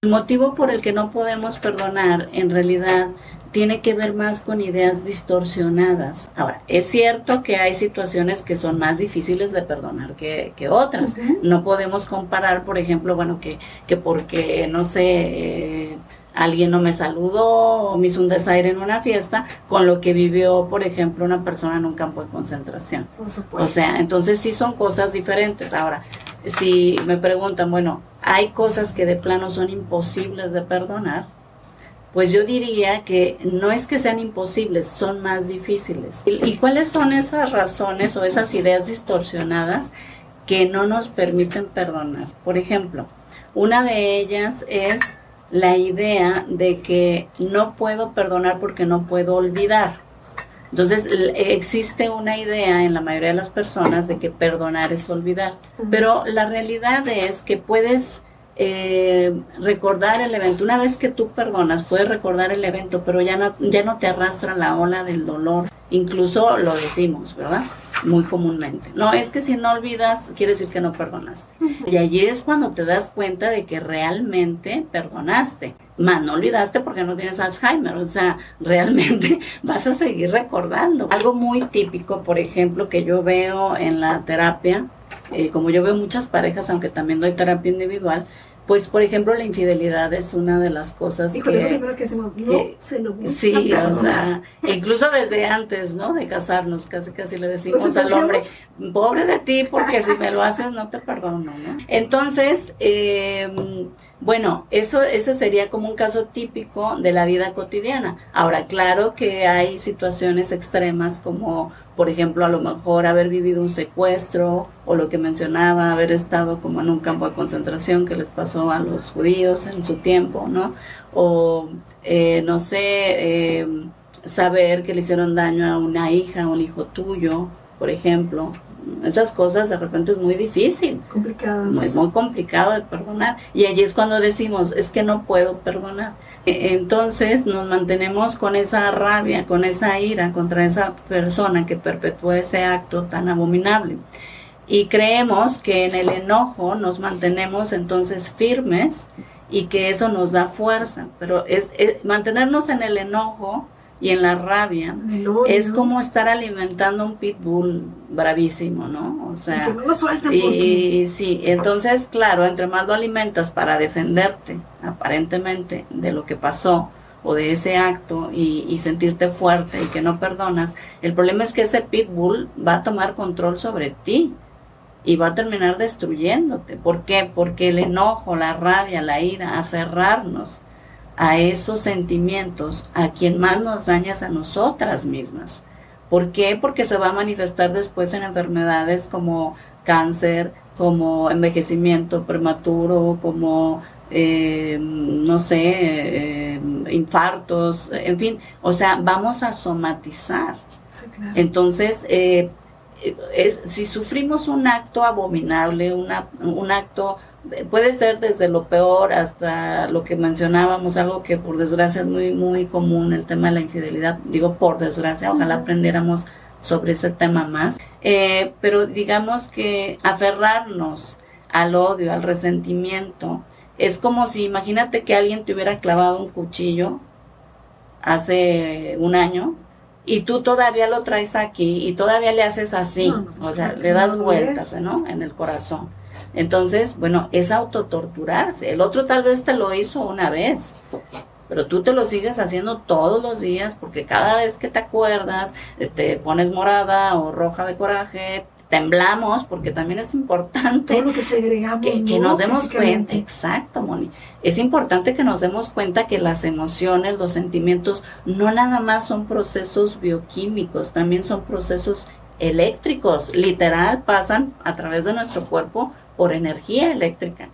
El motivo por el que no podemos perdonar en realidad tiene que ver más con ideas distorsionadas. Ahora, es cierto que hay situaciones que son más difíciles de perdonar que, otras. No podemos comparar, por ejemplo, bueno, que, que porque, no sé, eh, alguien no me saludó o me hizo un desaire en una fiesta con lo que vivió, por ejemplo, una persona en un campo de concentración. Por supuesto. O sea, entonces sí son cosas diferentes. Ahora, si me preguntan, bueno, hay cosas que de plano son imposibles de perdonar, pues yo diría que no es que sean imposibles, son más difíciles. ¿Y, cuáles son esas razones o esas ideas distorsionadas que no nos permiten perdonar? Por ejemplo, una de ellas es la idea de que no puedo perdonar porque no puedo olvidar. Entonces existe una idea en la mayoría de las personas de que perdonar es olvidar, pero la realidad es que puedes eh, recordar el evento. Una vez que tú perdonas, puedes recordar el evento, pero ya no, ya no te arrastra la ola del dolor. Incluso lo decimos, ¿verdad? Muy comúnmente. No, es que si no olvidas, quiere decir que no perdonaste. Y allí es cuando te das cuenta de que realmente perdonaste. Man, no olvidaste porque no tienes Alzheimer. O sea, realmente vas a seguir recordando. Algo muy típico, por ejemplo, que yo veo en la terapia, eh, como yo veo muchas parejas, aunque también doy terapia individual, pues, por ejemplo, la infidelidad es una de las cosas que... primero que hacemos, no se lo Sí, o sea, incluso desde antes, ¿no? De casarnos, casi casi le decimos al hombre, pobre de ti, porque si me lo haces no te perdono, ¿no? Entonces, eh, bueno, eso ese sería como un caso típico de la vida cotidiana. Ahora, claro que hay situaciones extremas como, por ejemplo, a lo mejor haber vivido un secuestro o lo que mencionaba, haber estado como en un campo de concentración que les pasó a los judíos en su tiempo, ¿no? O, eh, no sé, eh, saber que le hicieron daño a una hija, a un hijo tuyo, por ejemplo, esas cosas de repente es muy difícil. Complicadas. Muy, muy complicado de perdonar. Y allí es cuando decimos, es que no puedo perdonar. E, entonces nos mantenemos con esa rabia, con esa ira contra esa persona que perpetuó ese acto tan abominable. Y creemos que en el enojo nos mantenemos entonces firmes y que eso nos da fuerza. Pero es mantenernos en el enojo y en la rabia es como estar alimentando un pitbull bravísimo, ¿no? O sea, no y, sí, entonces, claro, entre más lo alimentas para defenderte, aparentemente, de lo que pasó o de ese acto y, y sentirte fuerte y que no perdonas, el problema es que ese pitbull va a tomar control sobre ti y va a terminar destruyéndote. ¿Por qué? Porque el enojo, la rabia, la ira, aferrarnos a esos sentimientos, a quien más nos dañas a nosotras mismas. ¿Por qué? Porque se va a manifestar después en enfermedades como cáncer, como envejecimiento prematuro, como, eh, no sé, eh, infartos, en fin, o sea, vamos a somatizar. Entonces, eh, si sufrimos un acto abominable, una, un acto puede ser desde lo peor hasta lo que mencionábamos, algo que por desgracia es muy, muy común, el tema de la infidelidad. Digo por desgracia, ojalá aprendiéramos sobre ese tema más. Eh, pero digamos que aferrarnos al odio, al resentimiento, es como si imagínate que alguien te hubiera clavado un cuchillo hace un año y tú todavía lo traes aquí y todavía le haces así, o sea, le das vueltas, ¿no? En el corazón. Entonces, bueno, es autotorturarse. El otro tal vez te lo hizo una vez, pero tú te lo sigues haciendo todos los días porque cada vez que te acuerdas, eh, te pones morada o roja de coraje, temblamos porque también es importante que, segregamos, que, nos demos cuenta, exacto, Moni, es importante que nos demos cuenta que las emociones, los sentimientos no nada más son procesos bioquímicos, también son procesos eléctricos, literal pasan a través de nuestro cuerpo por energía eléctrica.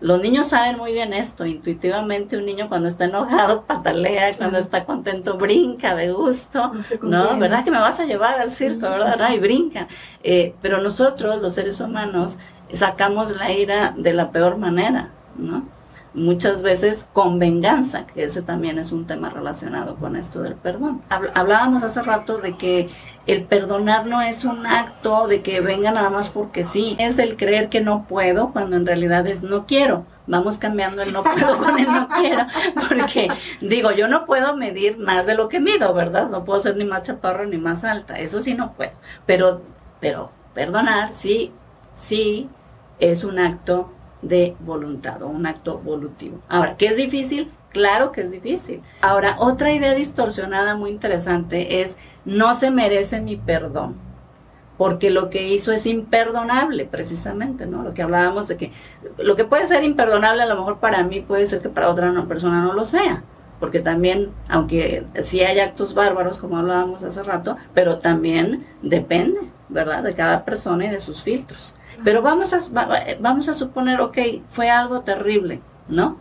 Los niños saben muy bien esto, intuitivamente un niño cuando está enojado patalea, cuando está contento brinca de gusto, ¿no? ¿Verdad que me vas a llevar al circo, verdad? Y brinca. Eh, pero nosotros, los seres humanos, sacamos la ira de la peor manera, ¿no? Muchas veces con venganza, que ese también es un tema relacionado con esto del perdón. Hablábamos hace rato de que el perdonar no es un acto de que venga nada más porque sí, es el creer que no puedo cuando en realidad es no quiero. Vamos cambiando el no puedo con el no quiero, porque digo, yo no puedo medir más de lo que mido, ¿verdad? No puedo ser ni más chaparro ni más alta, eso sí no puedo. Pero, pero perdonar sí, sí es un acto de voluntad o un acto volutivo. Ahora, ¿qué es difícil? Claro que es difícil. Ahora, otra idea distorsionada muy interesante es no se merece mi perdón, porque lo que hizo es imperdonable, precisamente, ¿no? Lo que hablábamos de que lo que puede ser imperdonable a lo mejor para mí puede ser que para otra persona no lo sea, porque también, aunque sí hay actos bárbaros, como hablábamos hace rato, pero también depende, ¿verdad? De cada persona y de sus filtros. Pero vamos a, vamos a suponer, ok, fue algo terrible, ¿no?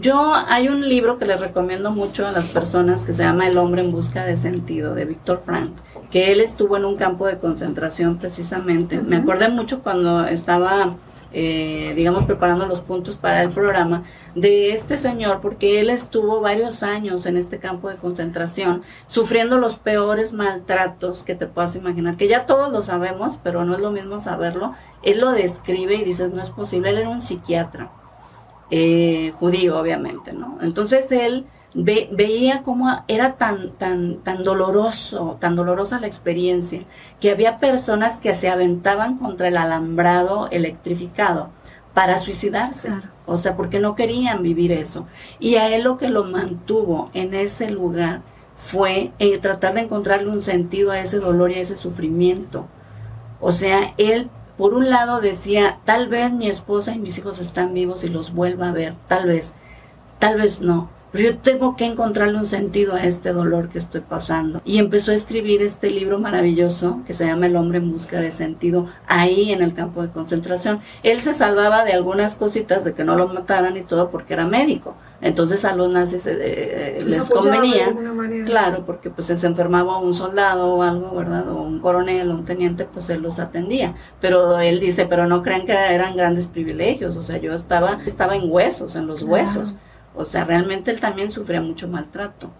Yo, hay un libro que les recomiendo mucho a las personas que se llama El hombre en busca de sentido, de Víctor Frank, que él estuvo en un campo de concentración precisamente. Me acordé mucho cuando estaba, eh, digamos, preparando los puntos para el programa de este señor, porque él estuvo varios años en este campo de concentración, sufriendo los peores maltratos que te puedas imaginar, que ya todos lo sabemos, pero no es lo mismo saberlo él lo describe y dices, no es posible, él era un psiquiatra, eh, judío obviamente, ¿no? Entonces él veía cómo era tan, tan, tan doloroso, tan dolorosa la experiencia, que había personas que se aventaban contra el alambrado electrificado para suicidarse, o sea, porque no querían vivir eso. Y a él lo que lo mantuvo en ese lugar fue eh, tratar de encontrarle un sentido a ese dolor y a ese sufrimiento. O sea, él por un lado decía, tal vez mi esposa y mis hijos están vivos y los vuelva a ver, tal vez, tal vez no, pero yo tengo que encontrarle un sentido a este dolor que estoy pasando. Y empezó a escribir este libro maravilloso que se llama El hombre en busca de sentido, ahí en el campo de concentración. Él se salvaba de algunas cositas de que no lo mataran y todo porque era médico. Entonces a los nazis eh, eh, les convenía, claro, porque pues se enfermaba un soldado o algo, ¿verdad? O un coronel o un teniente, pues él los atendía. Pero él dice, pero no crean que eran grandes privilegios, o sea, yo estaba, estaba en huesos, en los huesos. O sea, realmente él también sufría mucho maltrato.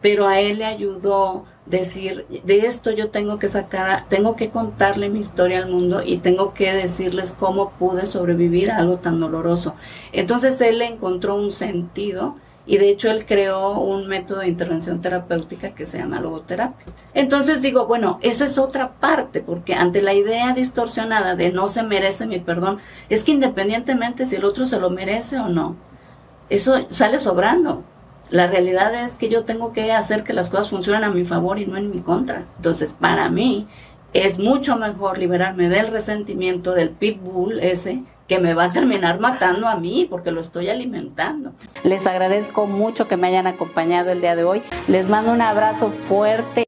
Pero a él le ayudó decir, de esto yo tengo que sacar, tengo que contarle mi historia al mundo y tengo que decirles cómo pude sobrevivir a algo tan doloroso. Entonces él encontró un sentido y de hecho él creó un método de intervención terapéutica que se llama logoterapia. Entonces digo, bueno, esa es otra parte, porque ante la idea distorsionada de no se merece mi perdón, es que independientemente si el otro se lo merece o no, eso sale sobrando. La realidad es que yo tengo que hacer que las cosas funcionen a mi favor y no en mi contra. Entonces, para mí es mucho mejor liberarme del resentimiento del pitbull ese que me va a terminar matando a mí porque lo estoy alimentando. Les agradezco mucho que me hayan acompañado el día de hoy. Les mando un abrazo fuerte.